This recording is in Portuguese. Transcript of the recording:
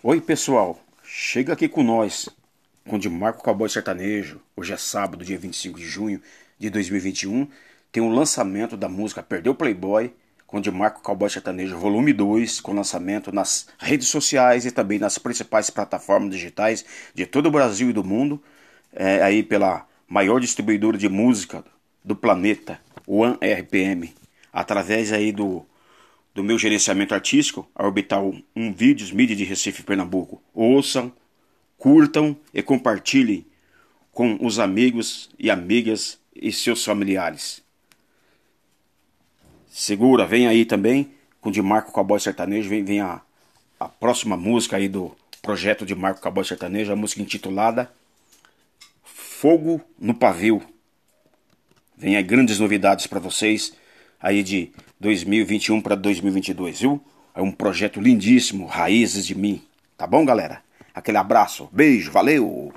Oi pessoal, chega aqui com nós, com de Marco Cowboy Sertanejo. Hoje é sábado, dia 25 de junho de 2021. Tem o lançamento da música Perdeu Playboy, com de Marco Cowboy Sertanejo, volume 2, com lançamento nas redes sociais e também nas principais plataformas digitais de todo o Brasil e do mundo. É, aí pela maior distribuidora de música do planeta, One RPM, através aí do do meu gerenciamento artístico, a Orbital 1 Vídeos, mídia de Recife, Pernambuco. Ouçam, curtam e compartilhem com os amigos e amigas e seus familiares. Segura, vem aí também com de Marco Cowboy Sertanejo, vem, vem a, a próxima música aí do projeto de Marco Cowboy Sertanejo, a música intitulada Fogo no Pavio. Vem aí grandes novidades para vocês aí de 2021 para 2022, viu? É um projeto lindíssimo, Raízes de Mim. Tá bom, galera? Aquele abraço, beijo, valeu!